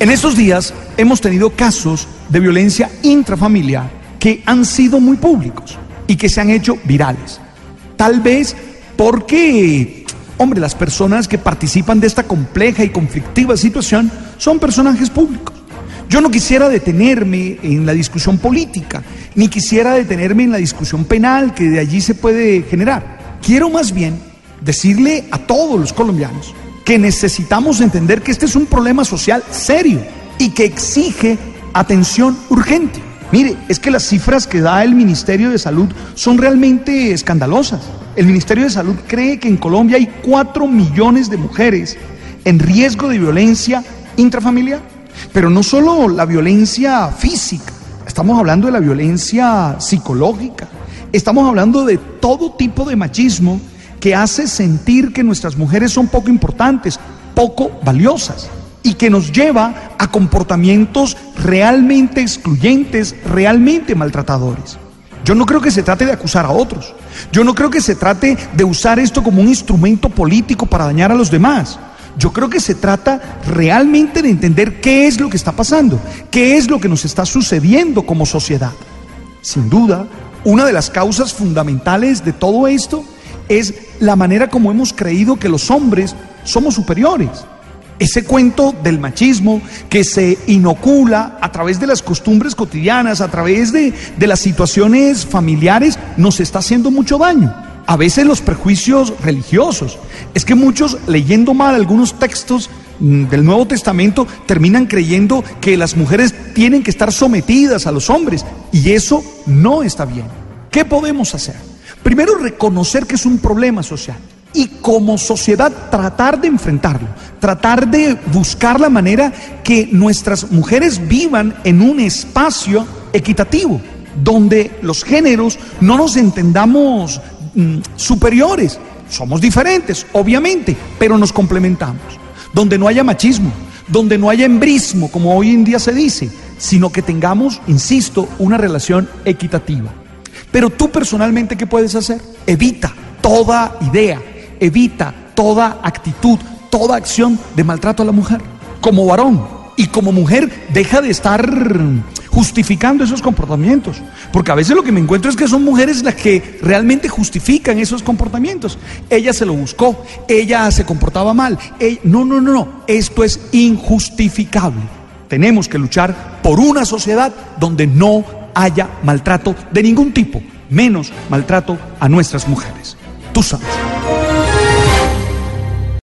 En estos días hemos tenido casos de violencia intrafamiliar que han sido muy públicos y que se han hecho virales. Tal vez porque, hombre, las personas que participan de esta compleja y conflictiva situación son personajes públicos. Yo no quisiera detenerme en la discusión política, ni quisiera detenerme en la discusión penal que de allí se puede generar. Quiero más bien decirle a todos los colombianos que necesitamos entender que este es un problema social serio y que exige atención urgente. Mire, es que las cifras que da el Ministerio de Salud son realmente escandalosas. El Ministerio de Salud cree que en Colombia hay 4 millones de mujeres en riesgo de violencia intrafamiliar. Pero no solo la violencia física, estamos hablando de la violencia psicológica, estamos hablando de todo tipo de machismo que hace sentir que nuestras mujeres son poco importantes, poco valiosas y que nos lleva a comportamientos realmente excluyentes, realmente maltratadores. Yo no creo que se trate de acusar a otros. Yo no creo que se trate de usar esto como un instrumento político para dañar a los demás. Yo creo que se trata realmente de entender qué es lo que está pasando, qué es lo que nos está sucediendo como sociedad. Sin duda, una de las causas fundamentales de todo esto es la manera como hemos creído que los hombres somos superiores. Ese cuento del machismo que se inocula a través de las costumbres cotidianas, a través de, de las situaciones familiares, nos está haciendo mucho daño. A veces los prejuicios religiosos. Es que muchos leyendo mal algunos textos mm, del Nuevo Testamento terminan creyendo que las mujeres tienen que estar sometidas a los hombres y eso no está bien. ¿Qué podemos hacer? Primero, reconocer que es un problema social y como sociedad tratar de enfrentarlo, tratar de buscar la manera que nuestras mujeres vivan en un espacio equitativo, donde los géneros no nos entendamos mm, superiores, somos diferentes, obviamente, pero nos complementamos, donde no haya machismo, donde no haya embrismo, como hoy en día se dice, sino que tengamos, insisto, una relación equitativa. Pero tú personalmente, ¿qué puedes hacer? Evita toda idea, evita toda actitud, toda acción de maltrato a la mujer. Como varón y como mujer, deja de estar justificando esos comportamientos. Porque a veces lo que me encuentro es que son mujeres las que realmente justifican esos comportamientos. Ella se lo buscó, ella se comportaba mal. No, no, no, no. Esto es injustificable. Tenemos que luchar por una sociedad donde no haya maltrato de ningún tipo, menos maltrato a nuestras mujeres. Tú sabes.